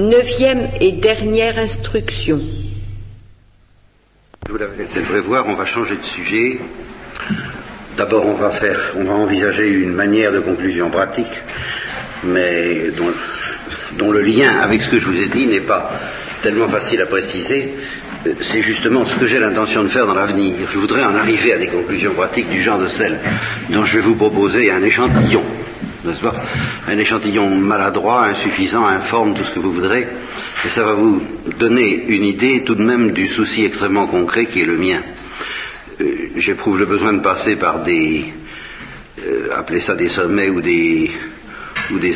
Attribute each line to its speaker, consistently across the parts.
Speaker 1: Neuvième et dernière instruction.
Speaker 2: Vous l'avais laissé prévoir, on va changer de sujet. D'abord, on va faire, on va envisager une manière de conclusion pratique, mais dont, dont le lien avec ce que je vous ai dit n'est pas tellement facile à préciser. C'est justement ce que j'ai l'intention de faire dans l'avenir. Je voudrais en arriver à des conclusions pratiques du genre de celles dont je vais vous proposer un échantillon, Un échantillon maladroit, insuffisant, informe, tout ce que vous voudrez, et ça va vous donner une idée tout de même du souci extrêmement concret qui est le mien. Euh, J'éprouve le besoin de passer par des, euh, appelez ça des sommets ou des,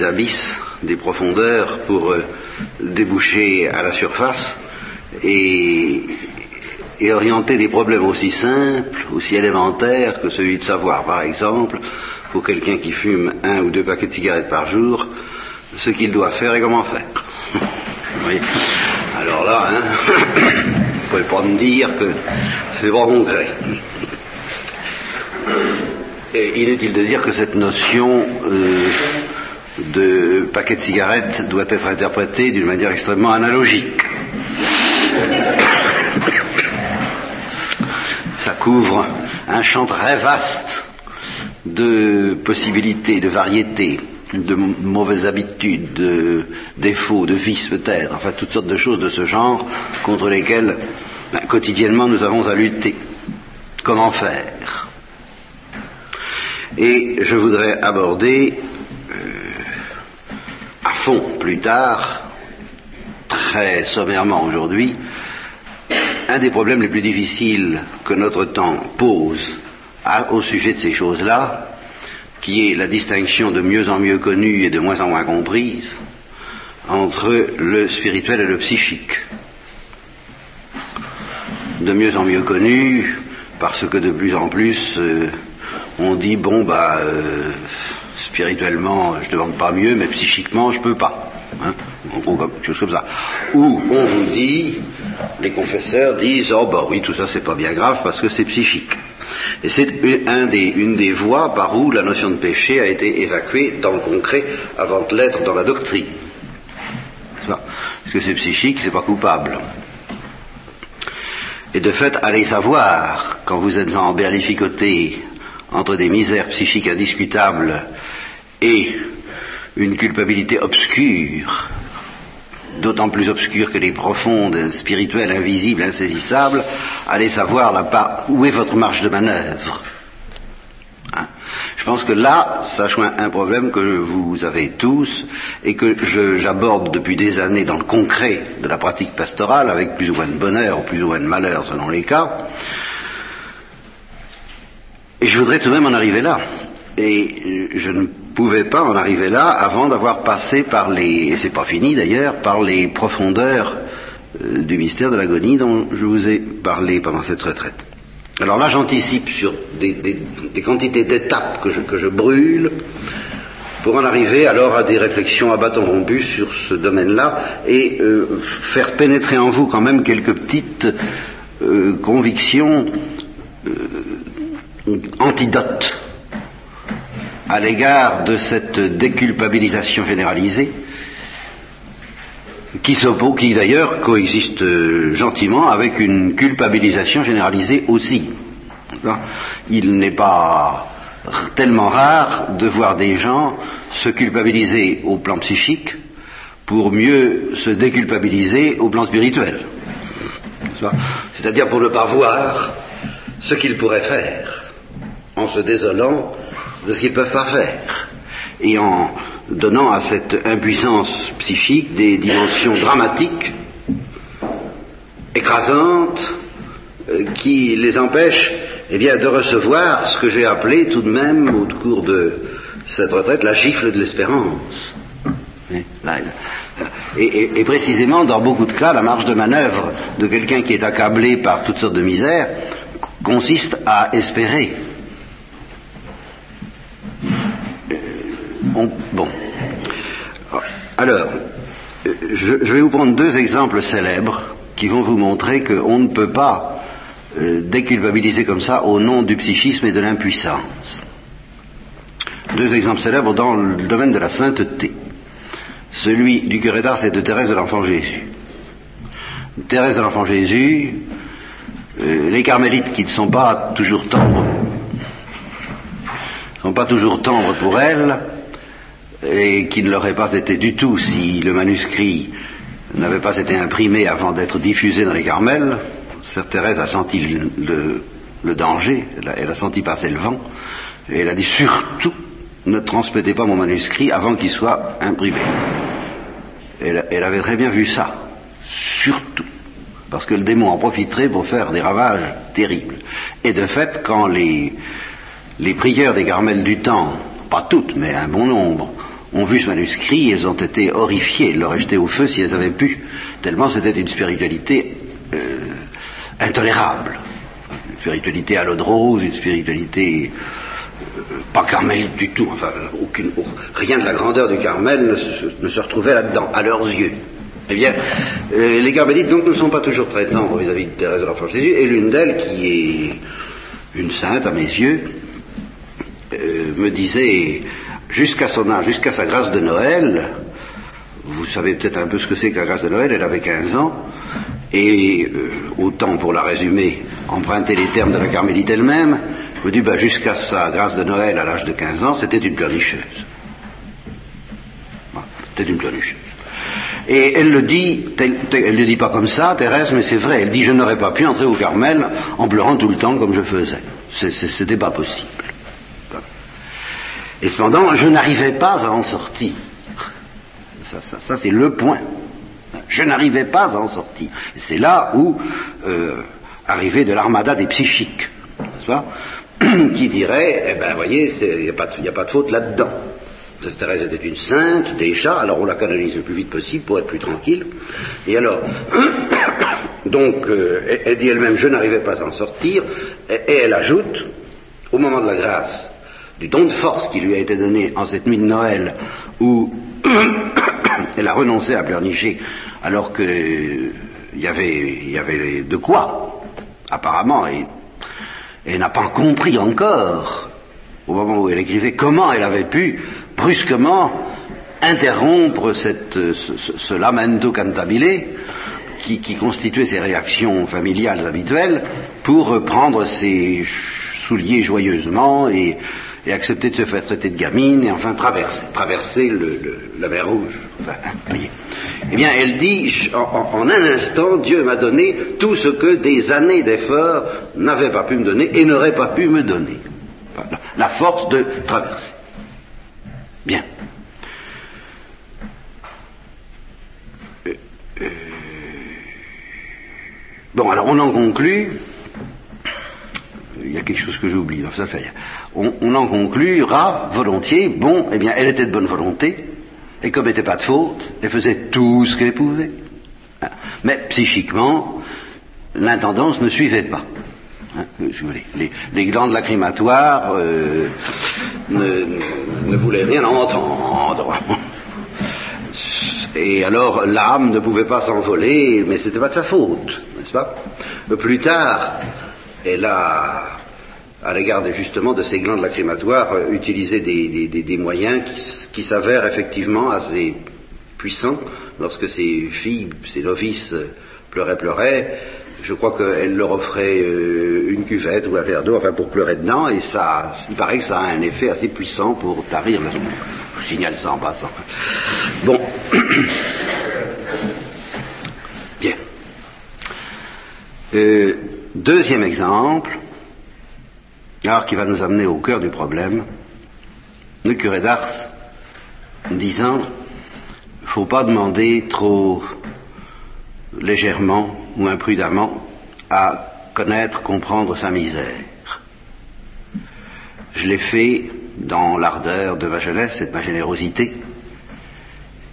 Speaker 2: abysses, des profondeurs pour euh, déboucher à la surface et orienter des problèmes aussi simples, aussi élémentaires que celui de savoir, par exemple, pour quelqu'un qui fume un ou deux paquets de cigarettes par jour, ce qu'il doit faire et comment faire. Alors là, hein, vous pouvez pas me dire que c'est pas concret. Et inutile de dire que cette notion euh, de paquet de cigarettes doit être interprétée d'une manière extrêmement analogique. Ça couvre un champ très vaste de possibilités, de variétés, de mauvaises habitudes, de défauts, de vices peut-être, enfin toutes sortes de choses de ce genre contre lesquelles ben, quotidiennement nous avons à lutter. Comment faire? Et je voudrais aborder euh, à fond plus tard, très sommairement aujourd'hui, un des problèmes les plus difficiles que notre temps pose au sujet de ces choses-là, qui est la distinction de mieux en mieux connue et de moins en moins comprise entre le spirituel et le psychique. De mieux en mieux connue parce que de plus en plus euh, on dit bon bah euh, spirituellement je demande pas mieux mais psychiquement je peux pas. Hein, en gros, comme, chose comme ça. Ou on vous dit, les confesseurs disent oh bah oui tout ça c'est pas bien grave parce que c'est psychique. Et c'est une, un des- voies par où la notion de péché a été évacuée dans le concret avant de l'être dans la doctrine. Parce que c'est psychique, c'est pas coupable. Et de fait, allez savoir, quand vous êtes en berlificoté entre des misères psychiques indiscutables et une culpabilité obscure, d'autant plus obscure que les profondes, spirituelles, invisibles, insaisissables, allez savoir là pas où est votre marge de manœuvre. Hein je pense que là, ça joint un problème que vous avez tous et que j'aborde depuis des années dans le concret de la pratique pastorale, avec plus ou moins de bonheur ou plus ou moins de malheur selon les cas. Et je voudrais tout de même en arriver là. Et euh, je ne pouvais pas en arriver là avant d'avoir passé par les, et c'est pas fini d'ailleurs, par les profondeurs euh, du mystère de l'agonie dont je vous ai parlé pendant cette retraite. Alors là, j'anticipe sur des, quantités d'étapes que je, que je brûle pour en arriver alors à des réflexions à bâton rompu sur ce domaine-là et euh, faire pénétrer en vous quand même quelques petites euh, convictions antidotes à l'égard de cette déculpabilisation généralisée qui d'ailleurs coexiste euh, gentiment avec une culpabilisation généralisée aussi. Il n'est pas tellement rare de voir des gens se culpabiliser au plan psychique pour mieux se déculpabiliser au plan spirituel. C'est-à-dire pour ne pas voir ce qu'ils pourraient faire en se désolant de ce qu'ils peuvent pas faire et en donnant à cette impuissance psychique des dimensions dramatiques, écrasantes, euh, qui les empêchent eh bien, de recevoir ce que j'ai appelé tout de même au cours de cette retraite la gifle de l'espérance. Et- et précisément, dans beaucoup de cas, la marge de manœuvre de quelqu'un qui est accablé par toutes sortes de misères consiste à espérer. On- bon. Alors, je, vais vous prendre deux exemples célèbres qui vont vous montrer qu'on ne peut pas euh, déculpabiliser comme ça au nom du psychisme et de l'impuissance. Deux exemples célèbres dans le domaine de la sainteté. Celui du curé d'Ars et de Thérèse de l'Enfant Jésus. Thérèse de l'Enfant Jésus, euh, les carmélites qui ne sont pas toujours tendres, sont pas toujours tendres pour elle, et qui ne l'auraient pas été du tout si le manuscrit n'avait pas été imprimé avant d'être diffusé dans les Carmels. Sœur Thérèse a senti le, danger, elle a, senti passer le vent, et elle a dit surtout ne transmettez pas mon manuscrit avant qu'il soit imprimé. Elle, elle, avait très bien vu ça, surtout, parce que le démon en profiterait pour faire des ravages terribles. Et de fait, quand les, les prières des Carmels du temps, pas toutes, mais un bon nombre, ont vu ce manuscrit, elles ont été horrifiées, elles l'auraient jeté au feu si elles avaient pu, tellement c'était une spiritualité euh, intolérable. Une spiritualité à l'eau de rose, une spiritualité euh, pas carmélite du tout, enfin aucune, rien de la grandeur du Carmel ne se, retrouvait là-dedans, à leurs yeux. Eh bien, euh, les carmélites donc ne sont pas toujours très tendres vis-à-vis de Thérèse de l'Enfant Jésus, et l'une d'elles, qui est une sainte à mes yeux, me disait jusqu'à son âge, jusqu'à sa grâce de Noël, vous savez peut-être un peu ce que c'est que la grâce de Noël, elle avait 15 ans, et euh, autant pour la résumer, emprunter les termes de la carmélite elle-même, vous dit, bah, jusqu'à sa grâce de Noël à l'âge de 15 ans, c'était une pleurnicheuse. C'était une pleurnicheuse. Et elle le dit, elle ne le dit pas comme ça, Thérèse, mais c'est vrai, elle dit, je n'aurais pas pu entrer au Carmel en pleurant tout le temps comme je faisais. C'était pas possible. Et cependant, je n'arrivais pas à en sortir. Ça, ça, ça c'est le point. Je n'arrivais pas à en sortir. C'est là où euh, arrivait de l'armada des psychiques, qui dirait, eh ben, voyez, il n'y a, a, pas de faute là-dedans. Thérèse était une sainte, déjà, alors on la canonise le plus vite possible pour être plus tranquille. Et alors, donc, euh, elle dit elle-même, je n'arrivais pas à en sortir, et elle ajoute, au moment de la grâce, du don de force qui lui a été donné en cette nuit de Noël où elle a renoncé à pleurnicher alors qu'il y avait, y avait de quoi, apparemment, et elle n'a pas compris encore, au moment où elle écrivait, comment elle avait pu brusquement interrompre cette, ce, lamento cantabile qui, qui constituait ses réactions familiales habituelles pour prendre ses souliers joyeusement et et accepter de se faire traiter de gamine, et enfin traverser, traverser le, la mer Rouge. Enfin. Eh bien, elle dit, en, un instant, Dieu m'a donné tout ce que des années d'efforts n'avaient pas pu me donner et n'auraient pas pu me donner. La force de traverser. Bien. Euh, euh... Bon, alors on en conclut il y a quelque chose que j'oublie, ça fait. On, on, en conclura volontiers, bon, eh bien, elle était de bonne volonté, et comme elle n'était pas de faute, elle faisait tout ce qu'elle pouvait. Mais psychiquement, l'intendance ne suivait pas. Hein, les, les, glandes lacrymatoires euh, ne, ne, voulaient rien entendre. Et alors l'âme ne pouvait pas s'envoler, mais c'était pas de sa faute, n'est-ce pas? Plus tard, elle a, à l'égard justement de ces glandes lacrymatoires, euh, utilisé des, des, moyens qui, qui s'avèrent effectivement assez puissants lorsque ces filles, ces novices euh, pleuraient, pleuraient. Je crois qu'elle leur offrait euh, une cuvette ou un verre d'eau, enfin pour pleurer dedans, et ça, il paraît que ça a un effet assez puissant pour tarir Je signale ça en passant. Bon. Bien. Euh, Deuxième exemple, alors qui va nous amener au cœur du problème, le curé d'Ars disant il ne faut pas demander trop légèrement ou imprudemment à connaître, comprendre sa misère. Je l'ai fait dans l'ardeur de ma jeunesse et de ma générosité,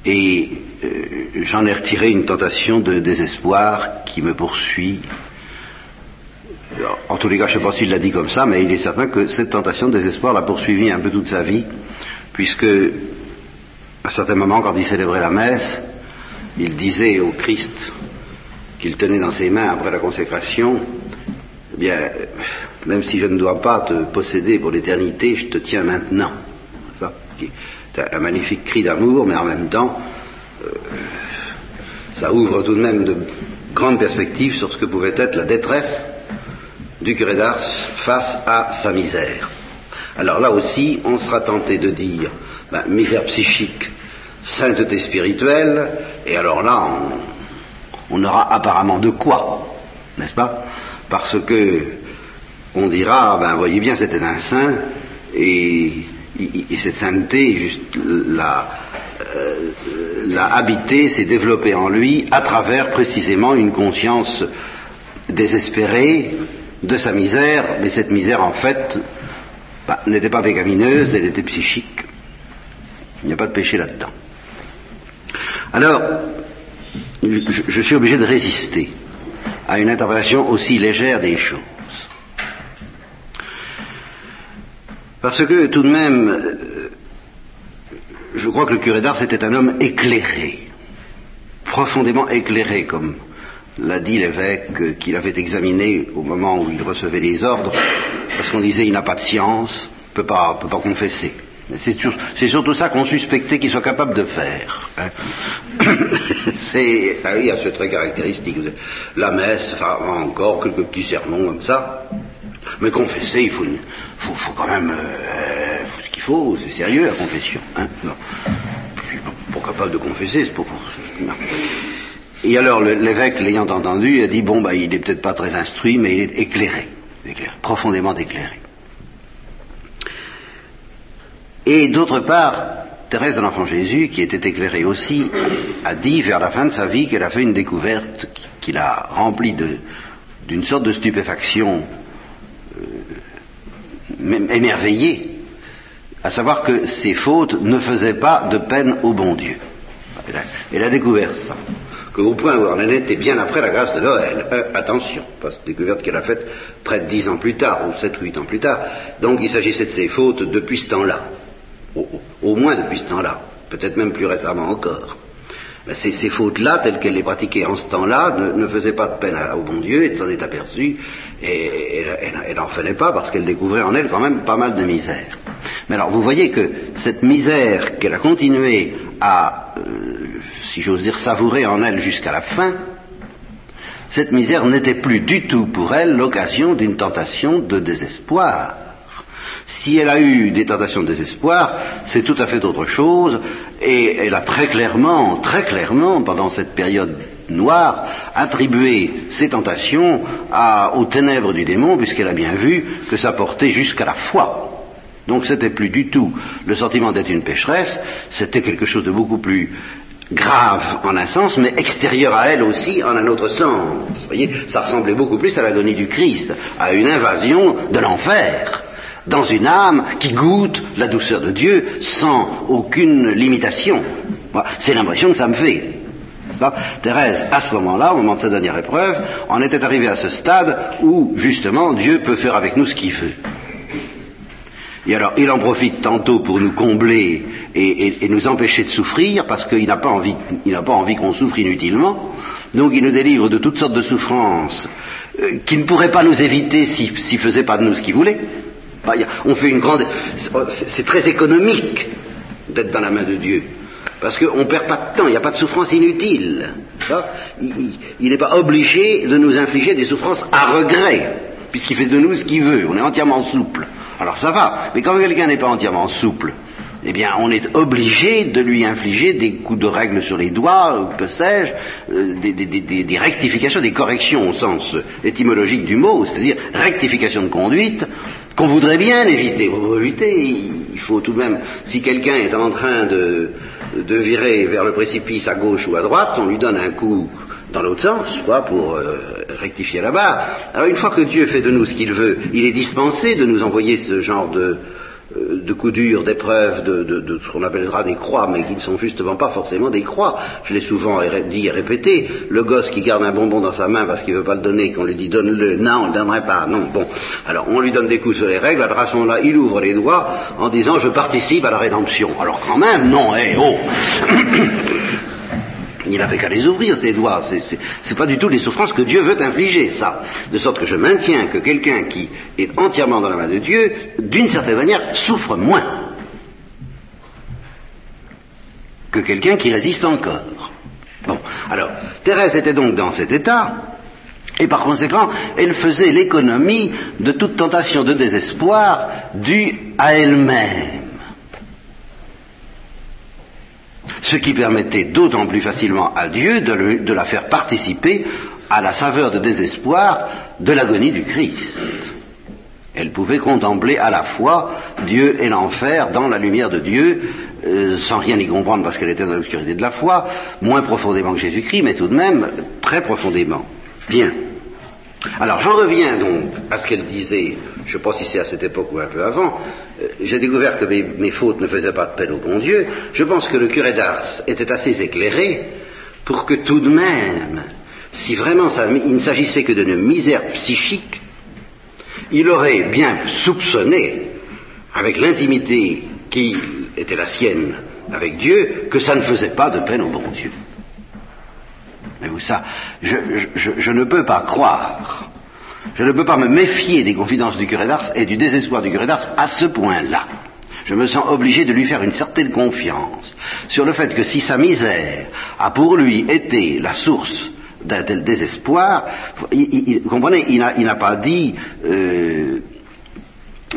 Speaker 2: et euh, j'en ai retiré une tentation de désespoir qui me poursuit en tous les cas, je ne sais pas s'il l'a dit comme ça, mais il est certain que cette tentation de désespoir l'a poursuivi un peu toute sa vie, puisque à certains moments, quand il célébrait la messe, il disait au Christ qu'il tenait dans ses mains après la consécration, eh bien, même si je ne dois pas te posséder pour l'éternité, je te tiens maintenant. C'est un magnifique cri d'amour, mais en même temps, ça ouvre tout de même de grandes perspectives sur ce que pouvait être la détresse du curé d'Ars face à sa misère. Alors là aussi, on sera tenté de dire ben, misère psychique, sainteté spirituelle, et alors là, on, aura apparemment de quoi, n'est-ce pas? Parce que on dira, ben voyez bien, c'était un saint, et, et cette sainteté, juste la, euh, l'a habité, s'est développé en lui à travers précisément une conscience désespérée de sa misère, mais cette misère en fait bah, n'était pas pécamineuse, elle était psychique. Il n'y a pas de péché là-dedans. Alors, je, suis obligé de résister à une interprétation aussi légère des choses. Parce que tout de même, euh, je crois que le curé d'Ars était un homme éclairé, profondément éclairé, comme l'a dit l'évêque qu'il avait examiné au moment où il recevait les ordres, parce qu'on disait il n'a pas de science, ne peut pas, peut pas confesser. C'est, surtout ça qu'on suspectait qu'il soit capable de faire. Hein. c'est, ah oui, il très caractéristique. La messe, enfin, encore quelques petits sermons comme ça. Mais confesser, il faut, quand même euh, ce qu'il faut, c'est sérieux la confession. Hein non. Capable de confesser, c'est pour. Et alors l'évêque, l'ayant entendu, a dit bon bah il est peut-être pas très instruit, mais il est éclairé, éclairé profondément éclairé. Et d'autre part, Thérèse de l'Enfant Jésus, qui était éclairée aussi, a dit vers la fin de sa vie qu'elle a fait une découverte qui l'a remplie d'une sorte de stupéfaction euh, émerveillée, à savoir que ses fautes ne faisaient pas de peine au bon Dieu. Elle a, elle a découvert ça qu'au point où on en était bien après la grâce de Noël. Euh, attention, parce que découverte qu'elle a faite près de dix ans plus tard, ou sept ou huit ans plus tard. Donc il s'agissait de ses fautes depuis ce temps-là. Au, moins depuis ce temps-là. Peut-être même plus récemment encore. Ces, ces fautes-là, telles qu'elle les pratiquait en ce temps-là, ne, faisaient pas de peine au bon Dieu, et s'en est aperçue, et elle n'en revenait pas parce qu'elle découvrait en elle quand même pas mal de misère. Mais alors vous voyez que cette misère qu'elle a continué à, euh, si j'ose dire, savourer en elle jusqu'à la fin, cette misère n'était plus du tout pour elle l'occasion d'une tentation de désespoir. Si elle a eu des tentations de désespoir, c'est tout à fait autre chose, et elle a très clairement, très clairement, pendant cette période noire, attribué ces tentations aux ténèbres du démon, puisqu'elle a bien vu que ça portait jusqu'à la foi. Donc c'était plus du tout le sentiment d'être une pécheresse, c'était quelque chose de beaucoup plus grave en un sens, mais extérieur à elle aussi en un autre sens. Vous voyez, ça ressemblait beaucoup plus à l'agonie du Christ, à une invasion de l'enfer, dans une âme qui goûte la douceur de Dieu sans aucune limitation. C'est l'impression que ça me fait. Thérèse, à ce moment-là, au moment de sa dernière épreuve, en était arrivée à ce stade où, justement, Dieu peut faire avec nous ce qu'il veut. Et alors, il en profite tantôt pour nous combler et, nous empêcher de souffrir, parce qu'il n'a pas envie, qu'on souffre inutilement. Donc, il nous délivre de toutes sortes de souffrances euh, qui ne pourraient pas nous éviter s'il si, faisait pas de nous ce qu'il voulait. Bah, on fait une grande, c'est très économique d'être dans la main de Dieu. Parce qu'on ne perd pas de temps, il n'y a pas de souffrance inutile. Il n'est pas obligé de nous infliger des souffrances à regret, puisqu'il fait de nous ce qu'il veut, on est entièrement souple. Alors ça va, mais quand quelqu'un n'est pas entièrement souple, eh bien, on est obligé de lui infliger des coups de règle sur les doigts, que sais-je, euh, des, rectifications, des corrections au sens étymologique du mot, c'est-à-dire rectification de conduite, qu'on voudrait bien éviter. Il faut tout de même, si quelqu'un est en train de virer vers le précipice à gauche ou à droite, on lui donne un coup dans l'autre sens, quoi, pour euh, rectifier la barre. Alors une fois que Dieu fait de nous ce qu'il veut, il est dispensé de nous envoyer ce genre de, euh, de coups durs, d'épreuves, de, de, de, ce qu'on appellera des croix, mais qui ne sont justement pas forcément des croix. Je l'ai souvent dit et répété. Le gosse qui garde un bonbon dans sa main parce qu'il ne veut pas le donner, qu'on lui dit donne-le, non, on ne le donnerait pas, non. Bon, alors on lui donne des coups sur les règles, à ce moment-là, il ouvre les doigts en disant je participe à la rédemption. Alors quand même, non, hé, oh Il n'avait qu'à les ouvrir, ses doigts. C'est pas du tout les souffrances que Dieu veut infliger, ça. De sorte que je maintiens que quelqu'un qui est entièrement dans la main de Dieu, d'une certaine manière, souffre moins. que quelqu'un qui résiste encore. Bon, alors, Thérèse était donc dans cet état, et par conséquent, elle faisait l'économie de toute tentation de désespoir due à elle-même. Ce qui permettait d'autant plus facilement à Dieu de, la faire participer à la saveur de désespoir de l'agonie du Christ. Elle pouvait contempler à la fois Dieu et l'enfer dans la lumière de Dieu, euh, sans rien y comprendre parce qu'elle était dans l'obscurité de la foi, moins profondément que Jésus-Christ, mais tout de même très profondément. Bien. Alors j'en reviens donc à ce qu'elle disait, je ne sais pas si c'est à cette époque ou un peu avant, euh, j'ai découvert que mes, fautes ne faisaient pas de peine au bon Dieu, je pense que le curé d'Ars était assez éclairé pour que tout de même, si vraiment il ne s'agissait que d'une misère psychique, il aurait bien soupçonné, avec l'intimité qui était la sienne avec Dieu, que ça ne faisait pas de peine au bon Dieu. Mais vous ça, je, ne peux pas croire, je ne peux pas me méfier des confidences du curé d'Ars et du désespoir du curé d'Ars à ce point-là. Je me sens obligé de lui faire une certaine confiance sur le fait que si sa misère a pour lui été la source d'un tel désespoir, vous comprenez, il n'a pas dit euh,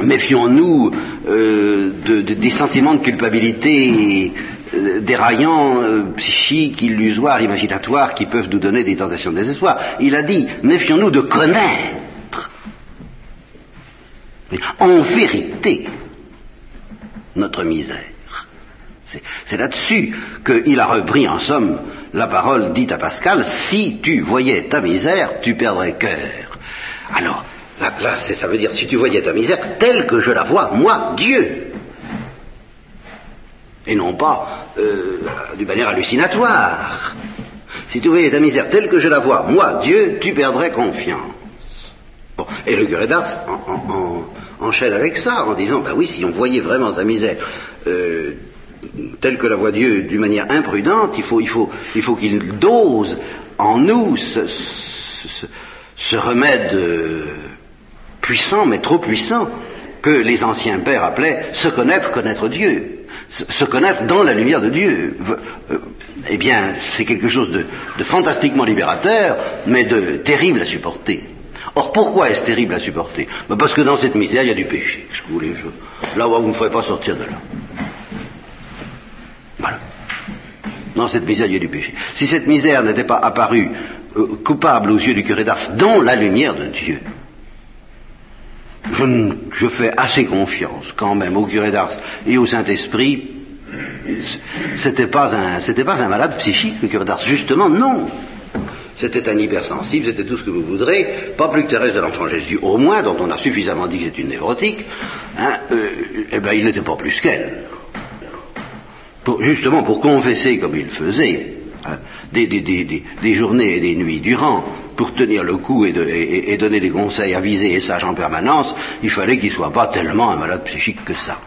Speaker 2: méfions-nous euh, des sentiments de culpabilité euh, déraillants, psychiques, illusoires, imaginatoires, qui peuvent nous donner des tentations de désespoir. Il a dit méfions-nous de connaître en vérité notre misère. C'est là-dessus qu'il a repris en somme la parole dite à Pascal, si tu voyais ta misère, tu perdrais cœur. Alors, là, ça veut dire, si tu voyais ta misère telle que je la vois, moi, Dieu. Et non pas euh, d'une manière hallucinatoire. Si tu voyais ta misère telle que je la vois, moi, Dieu, tu perdrais confiance. Et le curé d'Ars enchaîne avec ça en disant, ben oui, si on voyait vraiment sa misère euh, tel que la voit Dieu d'une manière imprudente, il faut, il faut, il faut qu'il dose en nous ce, remède euh, puissant, mais trop puissant, que les anciens pères appelaient se connaître, connaître Dieu. Se, connaître dans la lumière de Dieu. Euh, eh bien, c'est quelque chose de, fantastiquement libérateur, mais de terrible à supporter. Or, pourquoi est-ce terrible à supporter? Ben, Parce que dans cette misère, il y a du péché. Vous voulez, là vous ne ferez pas sortir de là. Voilà. Dans cette misère, il y a du péché. Si cette misère n'était pas apparue euh, coupable aux yeux du curé d'Ars dans la lumière de Dieu, je, fais assez confiance quand même au curé d'Ars et au Saint-Esprit. C'était pas un, c'était pas un malade psychique, le curé d'Ars. Justement, non. C'était un hypersensible, c'était tout ce que vous voudrez, pas plus que Thérèse de l'Enfant Jésus, au moins, dont on a suffisamment dit que c'est une névrotique, hein, euh, eh ben, il n'était pas plus qu'elle justement pour confesser comme il faisait, hein, des, journées et des nuits durant, pour tenir le coup et, donner des conseils avisés et sages en permanence, il fallait qu'il ne soit pas tellement un malade psychique que ça.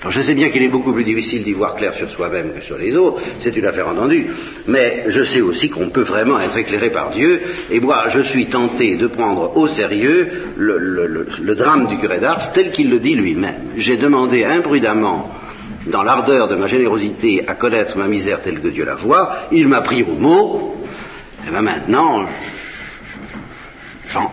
Speaker 2: Alors je sais bien qu'il est beaucoup plus difficile d'y voir clair sur soi-même que sur les autres, c'est une affaire entendue, mais je sais aussi qu'on peut vraiment être éclairé par Dieu, et moi je suis tenté de prendre au sérieux le, le drame du curé d'Ars tel qu'il le dit lui-même. J'ai demandé imprudemment dans l'ardeur de ma générosité à connaître ma misère telle que Dieu la voit, il m'a pris au mot, et bien maintenant,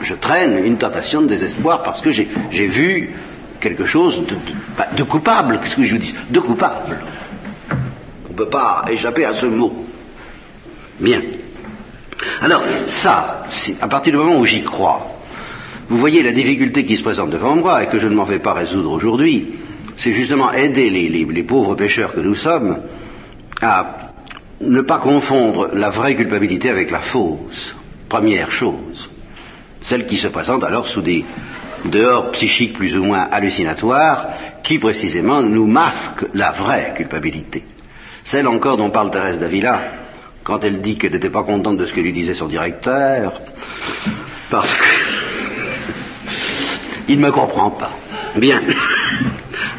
Speaker 2: je, traîne une tentation de désespoir parce que j'ai vu quelque chose de, bah, coupable, qu'est-ce que je vous dis? De coupable. On ne peut pas échapper à ce mot. Bien. Alors, ça, à partir du moment où j'y crois, vous voyez la difficulté qui se présente devant moi et que je ne m'en vais pas résoudre aujourd'hui, c'est justement aider les, pauvres pécheurs que nous sommes à ne pas confondre la vraie culpabilité avec la fausse, première chose. Celle qui se présente alors sous des dehors psychiques plus ou moins hallucinatoires, qui précisément nous masquent la vraie culpabilité. Celle encore dont parle Thérèse d'Avila, quand elle dit qu'elle n'était pas contente de ce que lui disait son directeur, parce que il ne me comprend pas. Bien.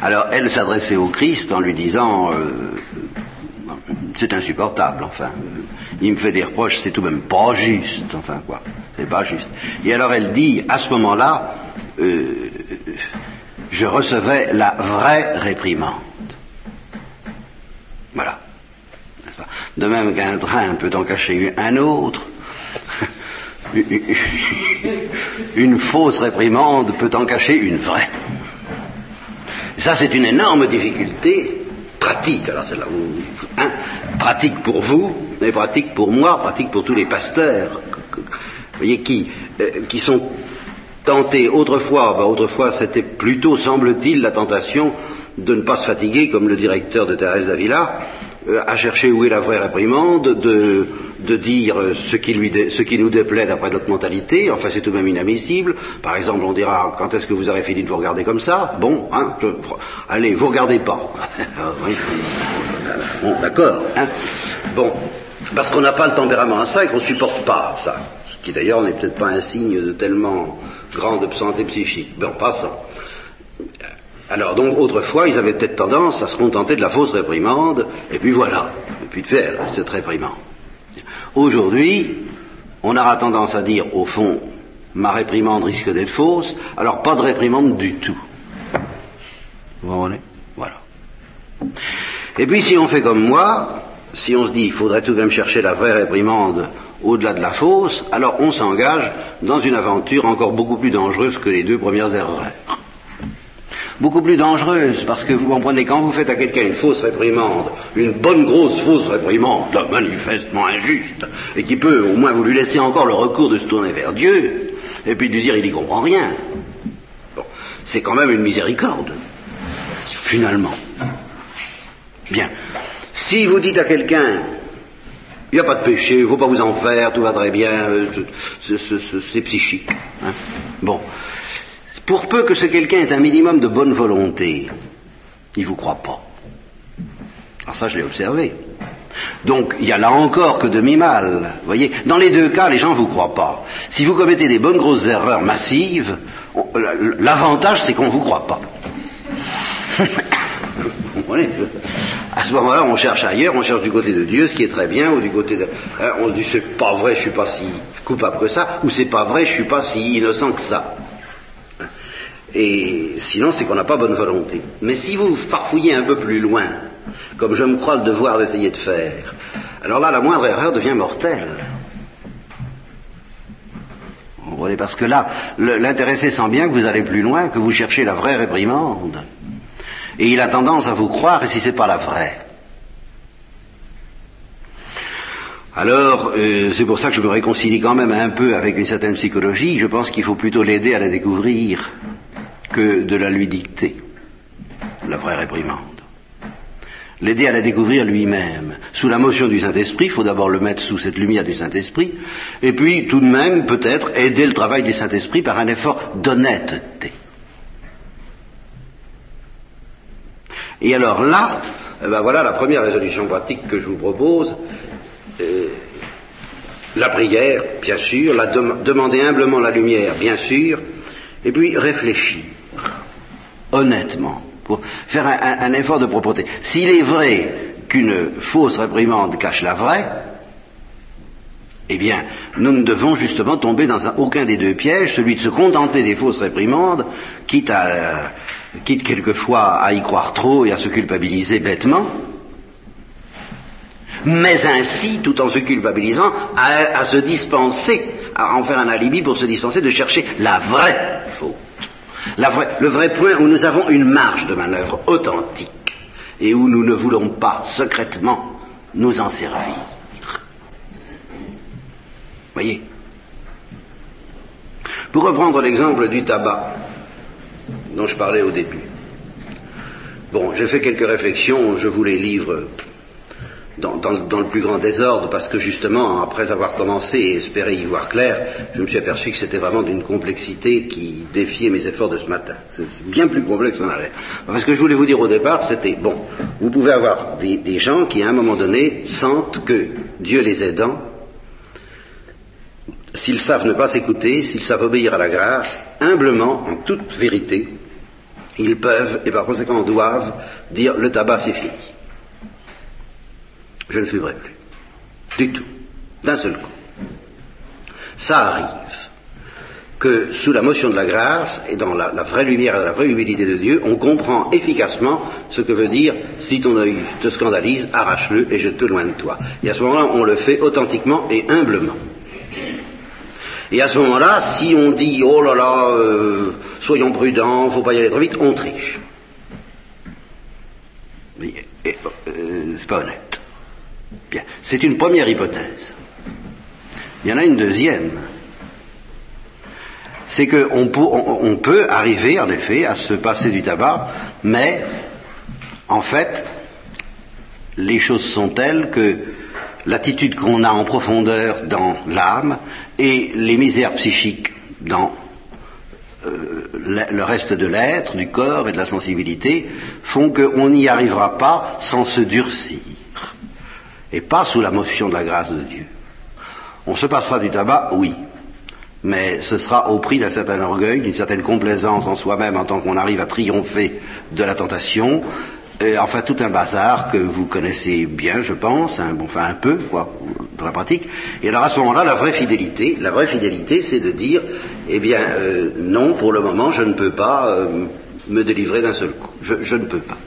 Speaker 2: Alors elle s'adressait au Christ en lui disant euh, c'est insupportable, enfin, il me fait des reproches, c'est tout de même pas juste, enfin quoi, c'est pas juste. Et alors elle dit, à ce moment-là, euh, je recevais la vraie réprimande. Voilà. De même qu'un train peut en cacher un autre, une fausse réprimande peut en cacher une vraie. Ça, c'est une énorme difficulté pratique. Alors, là hein, pratique pour vous, et pratique pour moi, pratique pour tous les pasteurs, voyez, qui, euh, qui sont tentés autrefois. Bah, autrefois, c'était plutôt, semble-t-il, la tentation de ne pas se fatiguer, comme le directeur de Thérèse d'Avila, euh, à chercher où est la vraie réprimande, de, dire ce qui, nous déplaît d'après notre mentalité, enfin c'est tout de même inadmissible. Par exemple, on dira quand est-ce que vous aurez fini de vous regarder comme ça Bon, hein, allez, vous regardez pas. bon, d'accord. Hein bon, parce qu'on n'a pas le tempérament à ça et qu'on ne supporte pas ça. Ce qui d'ailleurs n'est peut-être pas un signe de tellement grande santé psychique. Bon, passons. Alors donc autrefois, ils avaient peut-être tendance à se contenter de la fausse réprimande, et puis voilà, et puis de faire cette réprimande. Aujourd'hui, on aura tendance à dire, au fond, ma réprimande risque d'être fausse, alors pas de réprimande du tout. Vous comprenez? Voilà. Et puis si on fait comme moi, si on se dit, il faudrait tout de même chercher la vraie réprimande au-delà de la fausse, alors on s'engage dans une aventure encore beaucoup plus dangereuse que les deux premières erreurs beaucoup plus dangereuse, parce que vous comprenez, quand vous faites à quelqu'un une fausse réprimande, une bonne grosse fausse réprimande, manifestement injuste, et qui peut au moins vous lui laisser encore le recours de se tourner vers Dieu, et puis de lui dire il n'y comprend rien, bon, c'est quand même une miséricorde, finalement. Bien. Si vous dites à quelqu'un, il n'y a pas de péché, il ne faut pas vous en faire, tout va très bien, euh, c'est psychique. Hein. Bon. Pour peu que ce quelqu'un ait un minimum de bonne volonté, il ne vous croit pas. Alors ça, je l'ai observé. Donc, il y a là encore que demi-mal. Voyez, dans les deux cas, les gens ne vous croient pas. Si vous commettez des bonnes grosses erreurs massives, l'avantage, c'est qu'on ne vous croit pas. à ce moment-là, on cherche ailleurs, on cherche du côté de Dieu, ce qui est très bien, ou du côté de... Hein, on se dit, c'est pas vrai, je suis pas si coupable que ça, ou c'est pas vrai, je suis pas si innocent que ça. Et sinon, c'est qu'on n'a pas bonne volonté. Mais si vous farfouillez un peu plus loin, comme je me crois le devoir d'essayer de faire, alors là, la moindre erreur devient mortelle. Vous voyez, parce que là, l'intéressé sent bien que vous allez plus loin, que vous cherchez la vraie réprimande. Et il a tendance à vous croire, et si ce n'est pas la vraie. Alors, euh, c'est pour ça que je me réconcilie quand même un peu avec une certaine psychologie. Je pense qu'il faut plutôt l'aider à la découvrir que de la lui dicter, la vraie réprimande. L'aider à la découvrir lui-même. Sous la motion du Saint-Esprit, il faut d'abord le mettre sous cette lumière du Saint-Esprit, et puis tout de même, peut-être, aider le travail du Saint-Esprit par un effort d'honnêteté. Et alors là, eh ben voilà la première résolution pratique que je vous propose. Euh, la prière, bien sûr, la demander humblement la lumière, bien sûr, et puis réfléchir honnêtement, pour faire un, effort de propreté. S'il est vrai qu'une fausse réprimande cache la vraie, eh bien, nous ne devons justement tomber dans aucun des deux pièges, celui de se contenter des fausses réprimandes, quitte, à, quitte quelquefois à y croire trop et à se culpabiliser bêtement, mais ainsi, tout en se culpabilisant, à se dispenser, à en faire un alibi pour se dispenser de chercher la vraie faute le vrai point où nous avons une marge de manœuvre authentique et où nous ne voulons pas secrètement nous en servir. Voyez? Pour reprendre l'exemple du tabac dont je parlais au début. Bon, j'ai fait quelques réflexions, je vous les livre dans, le plus grand désordre, parce que justement, après avoir commencé et espéré y voir clair, je me suis aperçu que c'était vraiment d'une complexité qui défiait mes efforts de ce matin. C'est bien plus complexe qu'on a l'air. Parce que je voulais vous dire au départ, c'était, bon, vous pouvez avoir des, des gens qui, à un moment donné, sentent que, Dieu les aidant, s'ils savent ne pas s'écouter, s'ils savent obéir à la grâce, humblement, en toute vérité, ils peuvent, et par conséquent doivent, dire le tabac c'est fini je ne fumerai plus. Du tout. D'un seul coup. Ça arrive. que sous la motion de la grâce et dans la, vraie lumière et la vraie humilité de Dieu, on comprend efficacement ce que veut dire si ton œil te scandalise, arrache-le et jette-le loin de toi. Et à ce moment-là, on le fait authentiquement et humblement. Et à ce moment-là, si on dit oh là là, euh, soyons prudents, faut pas y aller trop vite, on triche. Mais euh, c'est pas honnête. C'est une première hypothèse. Il y en a une deuxième c'est qu'on peut arriver, en effet, à se passer du tabac, mais, en fait, les choses sont telles que l'attitude qu'on a en profondeur dans l'âme et les misères psychiques dans euh, le reste de l'être, du corps et de la sensibilité, font qu'on n'y arrivera pas sans se durcir, et pas sous la motion de la grâce de Dieu. On se passera du tabac, oui, mais ce sera au prix d'un certain orgueil, d'une certaine complaisance en soi-même en tant qu'on arrive à triompher de la tentation, et enfin tout un bazar que vous connaissez bien, je pense, hein, enfin un peu, quoi, dans la pratique. Et alors à ce moment-là, la vraie fidélité, la vraie fidélité, c'est de dire, eh bien, euh, non, pour le moment, je ne peux pas euh, me délivrer d'un seul coup. Je ne peux pas.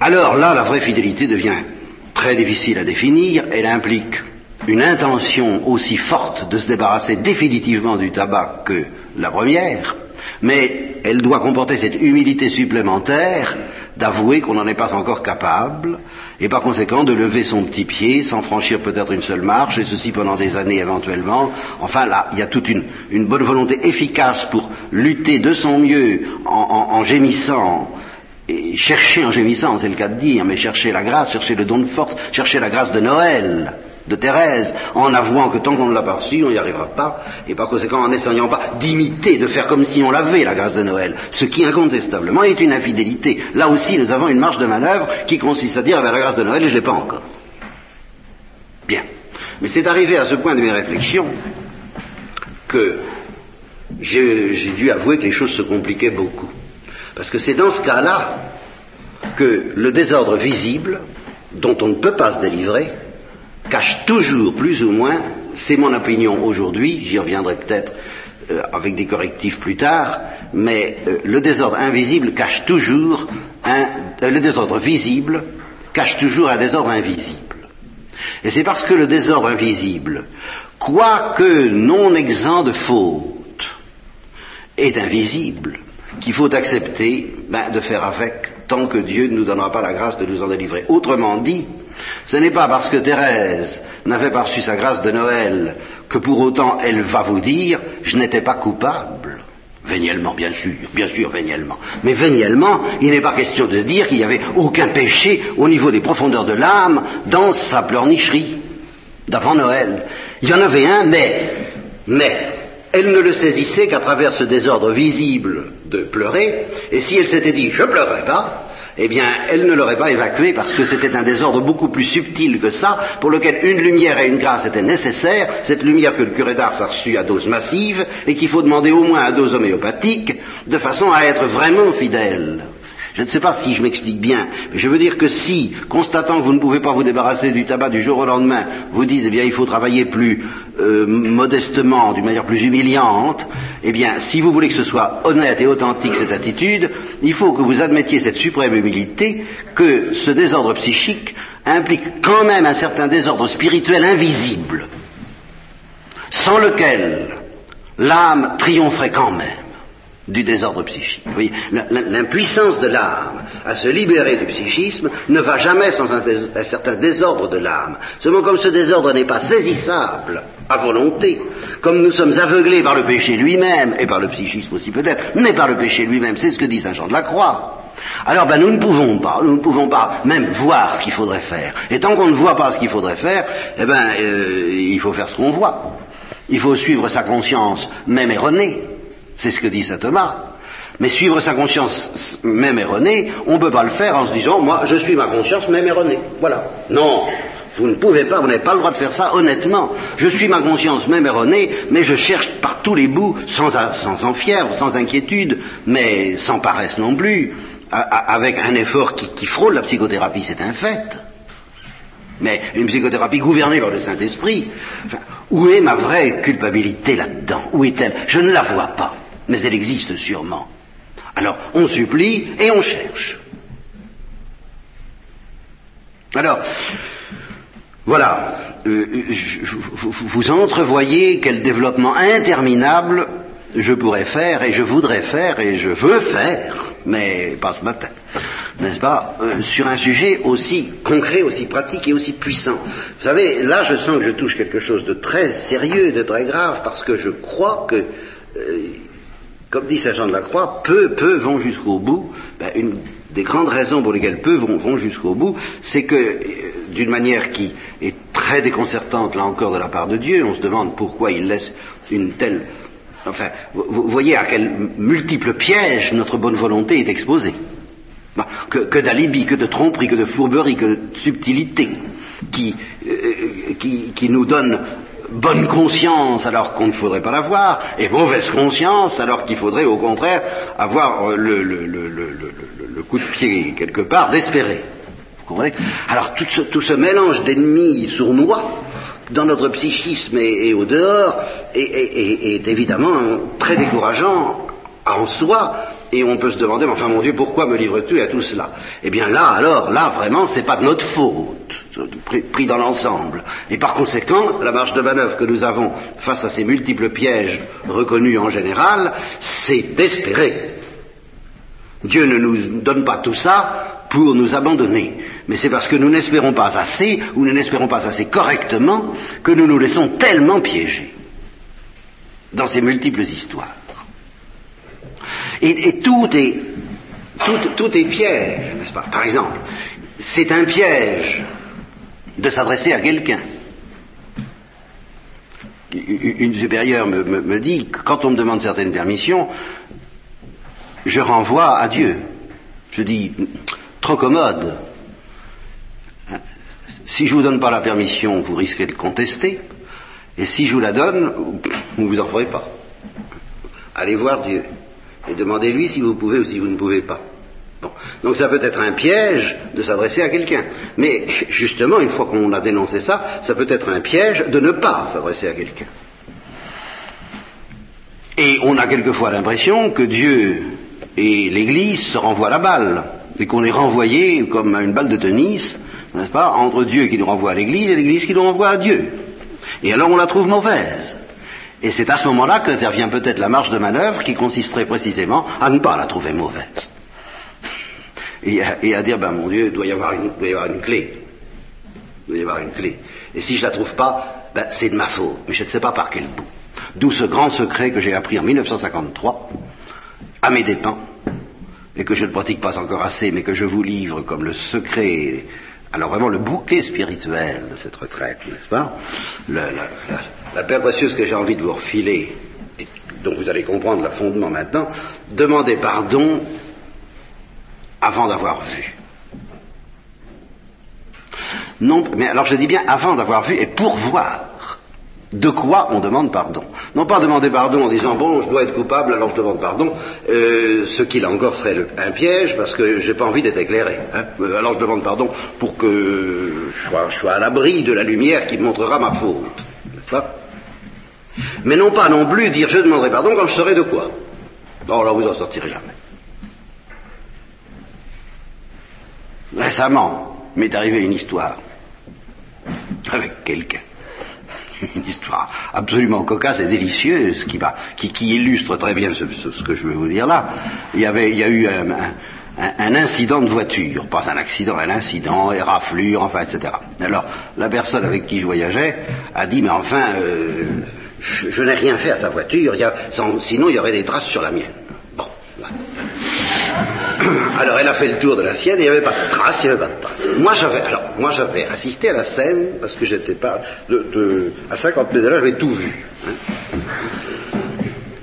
Speaker 2: Alors là, la vraie fidélité devient très difficile à définir. Elle implique une intention aussi forte de se débarrasser définitivement du tabac que la première, mais elle doit comporter cette humilité supplémentaire d'avouer qu'on n'en est pas encore capable, et par conséquent de lever son petit pied sans franchir peut-être une seule marche, et ceci pendant des années éventuellement. Enfin là, il y a toute une, bonne volonté efficace pour lutter de son mieux en gémissant et chercher en gémissant, c'est le cas de dire, mais chercher la grâce, chercher le don de force, chercher la grâce de Noël, de Thérèse, en avouant que tant qu'on ne l'a pas reçu, on n'y arrivera pas, et par conséquent en n'essayant pas d'imiter, de faire comme si on l'avait, la grâce de Noël, ce qui incontestablement est une infidélité. Là aussi, nous avons une marge de manœuvre qui consiste à dire, avec la grâce de Noël, je ne l'ai pas encore. Bien. Mais c'est arrivé à ce point de mes réflexions que j'ai dû avouer que les choses se compliquaient beaucoup. Parce que c'est dans ce cas-là que le désordre visible, dont on ne peut pas se délivrer, cache toujours plus ou moins, c'est mon opinion aujourd'hui, j'y reviendrai peut-être euh, avec des correctifs plus tard, mais euh, le désordre invisible cache toujours un, euh, le désordre visible cache toujours un désordre invisible. Et c'est parce que le désordre invisible, quoique non exempt de faute, est invisible, qu'il faut accepter ben, de faire avec tant que Dieu ne nous donnera pas la grâce de nous en délivrer. Autrement dit, ce n'est pas parce que Thérèse n'avait pas reçu sa grâce de Noël que pour autant elle va vous dire je n'étais pas coupable. Véniellement, bien sûr, bien sûr, véniellement. Mais véniellement, il n'est pas question de dire qu'il n'y avait aucun péché au niveau des profondeurs de l'âme dans sa pleurnicherie d'avant Noël. Il y en avait un, mais, mais, elle ne le saisissait qu'à travers ce désordre visible de pleurer, et si elle s'était dit je pleurerai pas, eh bien, elle ne l'aurait pas évacué parce que c'était un désordre beaucoup plus subtil que ça, pour lequel une lumière et une grâce étaient nécessaires, cette lumière que le curé d'Ars a reçue à dose massive et qu'il faut demander au moins à dose homéopathique, de façon à être vraiment fidèle. Je ne sais pas si je m'explique bien, mais je veux dire que si, constatant que vous ne pouvez pas vous débarrasser du tabac du jour au lendemain, vous dites, eh bien, il faut travailler plus euh, modestement, d'une manière plus humiliante, eh bien, si vous voulez que ce soit honnête et authentique cette attitude, il faut que vous admettiez cette suprême humilité que ce désordre psychique implique quand même un certain désordre spirituel invisible, sans lequel l'âme triompherait quand même du désordre psychique. L'impuissance de l'âme à se libérer du psychisme ne va jamais sans un, certain désordre de l'âme. Seulement comme ce désordre n'est pas saisissable à volonté, comme nous sommes aveuglés par le péché lui-même, et par le psychisme aussi peut-être, mais par le péché lui-même, c'est ce que dit Saint Jean de la Croix. Alors ben nous ne pouvons pas, nous ne pouvons pas même voir ce qu'il faudrait faire. Et tant qu'on ne voit pas ce qu'il faudrait faire, eh ben euh, il faut faire ce qu'on voit. Il faut suivre sa conscience, même erronée. C'est ce que dit saint Thomas. Mais suivre sa conscience même erronée, on ne peut pas le faire en se disant, moi, je suis ma conscience même erronée. Voilà. Non. Vous ne pouvez pas, vous n'avez pas le droit de faire ça honnêtement. Je suis ma conscience même erronée, mais je cherche par tous les bouts, sans, sans en fièvre, sans inquiétude, mais sans paresse non plus, avec un effort qui, frôle la psychothérapie, c'est un fait. Mais une psychothérapie gouvernée par le Saint-Esprit, Où est ma vraie culpabilité là-dedans? Où est-elle? Je ne la vois pas, mais elle existe sûrement. Alors, on supplie et on cherche. Alors, voilà, euh, vous, vous entrevoyez quel développement interminable je pourrais faire et je voudrais faire et je veux faire, mais pas ce matin, n'est-ce pas, euh, sur un sujet aussi concret, aussi pratique et aussi puissant. Vous savez, là je sens que je touche quelque chose de très sérieux, de très grave, parce que je crois que, euh, comme dit Saint Jean de la Croix, peu, peu vont jusqu'au bout. Ben, une des grandes raisons pour lesquelles peu vont, vont jusqu'au bout, c'est que, euh, d'une manière qui est très déconcertante, là encore, de la part de Dieu, on se demande pourquoi il laisse une telle Enfin, vous, voyez à quels multiples pièges notre bonne volonté est exposée. que, que d'alibi, que de tromperie, que de fourberie, que de subtilité, qui, euh, qui, qui nous donnent bonne conscience alors qu'on ne faudrait pas l'avoir, et mauvaise conscience alors qu'il faudrait au contraire avoir le, le, coup de pied quelque part d'espérer. Vous comprenez? Alors tout ce, tout ce mélange d'ennemis sournois dans notre psychisme et, au dehors est, évidemment très décourageant en soi, et on peut se demander, mais enfin mon Dieu, pourquoi me livres-tu à tout cela? Eh bien là, alors, là, vraiment, c'est pas de notre faute, pris, dans l'ensemble. Et par conséquent, la marge de manœuvre que nous avons face à ces multiples pièges reconnus en général, c'est d'espérer. Dieu ne nous donne pas tout ça pour nous abandonner mais c'est parce que nous n'espérons pas assez, ou nous n'espérons pas assez correctement, que nous nous laissons tellement piéger dans ces multiples histoires. Et, tout est tout, est piège, n'est-ce pas? Par exemple, c'est un piège de s'adresser à quelqu'un. Une supérieure me, me, dit que quand on me demande certaines permissions, je renvoie à Dieu. Je dis, trop commode, si je ne vous donne pas la permission, vous risquez de contester. Et si je vous la donne, vous ne vous en ferez pas. Allez voir Dieu. Et demandez-lui si vous pouvez ou si vous ne pouvez pas. Donc ça peut être un piège de s'adresser à quelqu'un. Mais justement, une fois qu'on a dénoncé ça, ça peut être un piège de ne pas s'adresser à quelqu'un. Et on a quelquefois l'impression que Dieu et l'Église se renvoient la balle, et qu'on est renvoyé comme à une balle de tennis, n'est-ce pas, entre Dieu qui nous renvoie à l'Église et l'Église qui nous renvoie à Dieu. Et alors on la trouve mauvaise. Et c'est à ce moment-là qu'intervient peut-être la marge de manœuvre qui consisterait précisément à ne pas la trouver mauvaise. Et à, dire, ben mon Dieu, il doit y avoir une, doit y avoir une clé. Il doit y avoir une clé. Et si je la trouve pas, ben c'est de ma faute. Mais je ne sais pas par quel bout. D'où ce grand secret que j'ai appris en 1953, à mes dépens, et que je ne pratique pas encore assez, mais que je vous livre comme le secret alors vraiment le bouquet spirituel de cette retraite, n'est-ce pas la, paix précieuse que j'ai envie de vous refiler, et dont vous allez comprendre le fondement maintenant, demandez pardon avant d'avoir vu. Non, mais alors je dis bien avant d'avoir vu et pour voir de quoi on demande pardon. Non pas demander pardon en disant bon, je dois être coupable, alors je demande pardon, euh, ce qui là encore serait un piège parce que j'ai pas envie d'être éclairé. Hein. Euh, alors je demande pardon pour que je sois, à l'abri de la lumière qui montrera ma faute, n'est-ce pas? Mais non pas non plus dire je demanderai pardon quand je saurai de quoi. Non, là vous en sortirez jamais. Récemment, m'est arrivé une histoire avec quelqu'un une histoire absolument cocasse et délicieuse qui, qui, illustre très bien ce, que je veux vous dire là. Il y, avait, il y a eu un, un, incident de voiture, pas un accident, un incident, et raflure, enfin, etc. Alors, la personne avec qui je voyageais a dit, mais enfin, euh, je, n'ai rien fait à sa voiture, sinon il y aurait des traces sur la mienne. Alors elle a fait le tour de la sienne, il n'y avait pas de traces, il n'y avait pas de traces. Moi j'avais, alors, moi j'avais assisté à la scène, parce que j'étais pas, à 50 mètres de là, j'avais tout vu. Hein.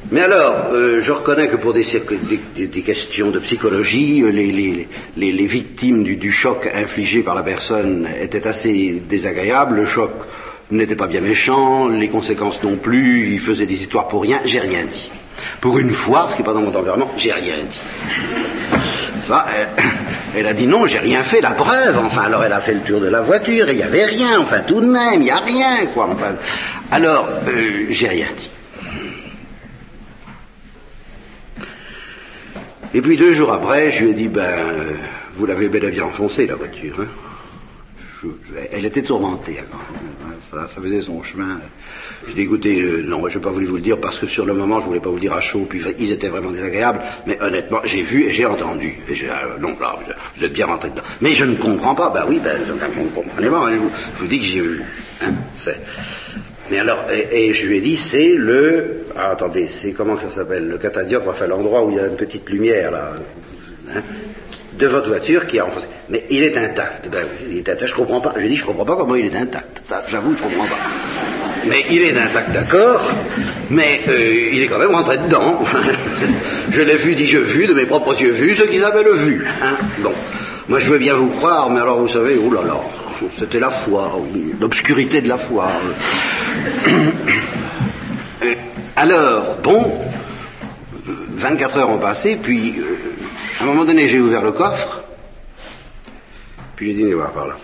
Speaker 2: Mais alors, euh, je reconnais que pour des, questions de psychologie, euh, les, victimes du, du, choc infligé par la personne étaient assez désagréables, le choc n'était pas bien méchant, les conséquences non plus, il faisait des histoires pour rien, j'ai rien dit. Pour une fois, ce qui n'est pas dans mon tempérament, j'ai rien dit. elle, a dit non, j'ai rien fait, la preuve. Enfin, alors elle a fait le tour de la voiture et il n'y avait rien. Enfin, tout de même, il n'y a rien, quoi. Enfin, Alors, euh, j'ai rien dit. Et puis deux jours après, je lui ai dit, ben, euh, vous l'avez bel et bien enfoncée, la voiture. Hein. Je- je- elle était tourmentée. Hein, Ça, faisait son chemin. J'ai dit, écoutez, euh, non, je n'ai pas voulu vous le dire parce que sur le moment, je voulais pas vous le dire à chaud, puis ils étaient vraiment désagréables. Mais honnêtement, j'ai vu et j'ai entendu. Et j'ai, euh, non, là, vous êtes bien rentré dedans. Mais je ne comprends pas. Ben oui, ben, vous ne comprenez pas. Je vous, je vous dis que j'ai vu. Hein, mais alors, et, je lui ai dit, c'est le... Ah, attendez, c'est comment ça s'appelle? Le catadioptre, enfin l'endroit où il y a une petite lumière, là, hein, de votre voiture qui a enfoncé. Mais il est intact. Ben il est intact, je comprends pas. Je dit, je comprends pas comment il est intact. Ça, j'avoue, je comprends pas. Mais il est intact, d'accord, mais euh, il est quand même rentré dedans. je l'ai vu, dis-je vu, de mes propres yeux vus, ce qu'ils appellent le vu. Hein. Bon, moi je veux bien vous croire, mais alors vous savez, oh là là, c'était la foi, l'obscurité de la foi. Alors, bon, 24 heures ont passé, puis euh, à un moment donné j'ai ouvert le coffre, puis j'ai dit, venez voir par là.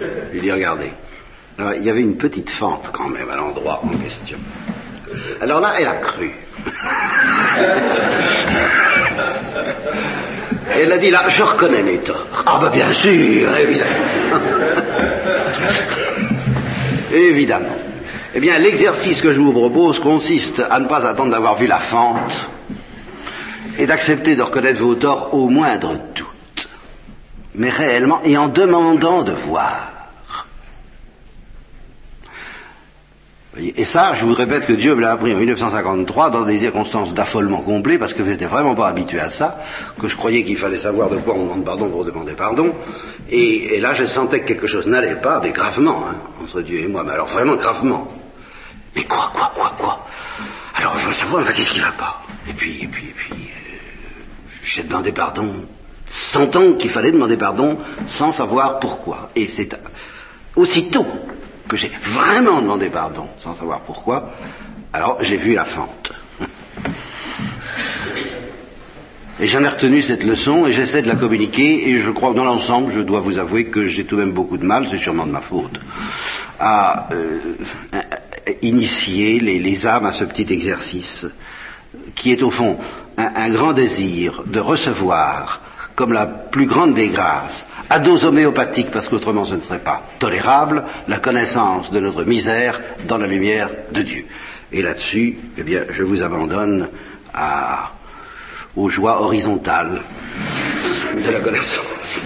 Speaker 2: Je lui ai dit, regardez. Alors, il y avait une petite fente quand même à l'endroit en question. Alors là, elle a cru. Elle a dit là, je reconnais mes torts. Ah bah bien sûr, évidemment. évidemment. Eh bien, l'exercice que je vous propose consiste à ne pas attendre d'avoir vu la fente et d'accepter de reconnaître vos torts au moindre doute, mais réellement et en demandant de voir. Et ça, je vous répète que Dieu me l'a appris en 1953 dans des circonstances d'affolement complet, parce que je n'étais vraiment pas habitué à ça, que je croyais qu'il fallait savoir de quoi on demande pardon pour demander pardon. Et, et là, je sentais que quelque chose n'allait pas, mais gravement, hein, entre Dieu et moi, mais alors vraiment gravement. Mais quoi, quoi, quoi, quoi? Alors, je veux savoir, qu'est-ce qui va pas? Et puis, et puis, et puis, euh, j'ai demandé pardon, sentant qu'il fallait demander pardon, sans savoir pourquoi. Et c'est aussitôt que j'ai vraiment demandé pardon, sans savoir pourquoi, alors j'ai vu la fente. Et j'en ai retenu cette leçon et j'essaie de la communiquer et je crois que dans l'ensemble, je dois vous avouer que j'ai tout de même beaucoup de mal, c'est sûrement de ma faute, à euh, initier les, âmes à ce petit exercice qui est au fond un, grand désir de recevoir comme la plus grande des grâces, à dose homéopathique, parce qu'autrement ce ne serait pas tolérable, la connaissance de notre misère dans la lumière de Dieu. Et là-dessus, eh bien, je vous abandonne aux joies horizontales de la connaissance.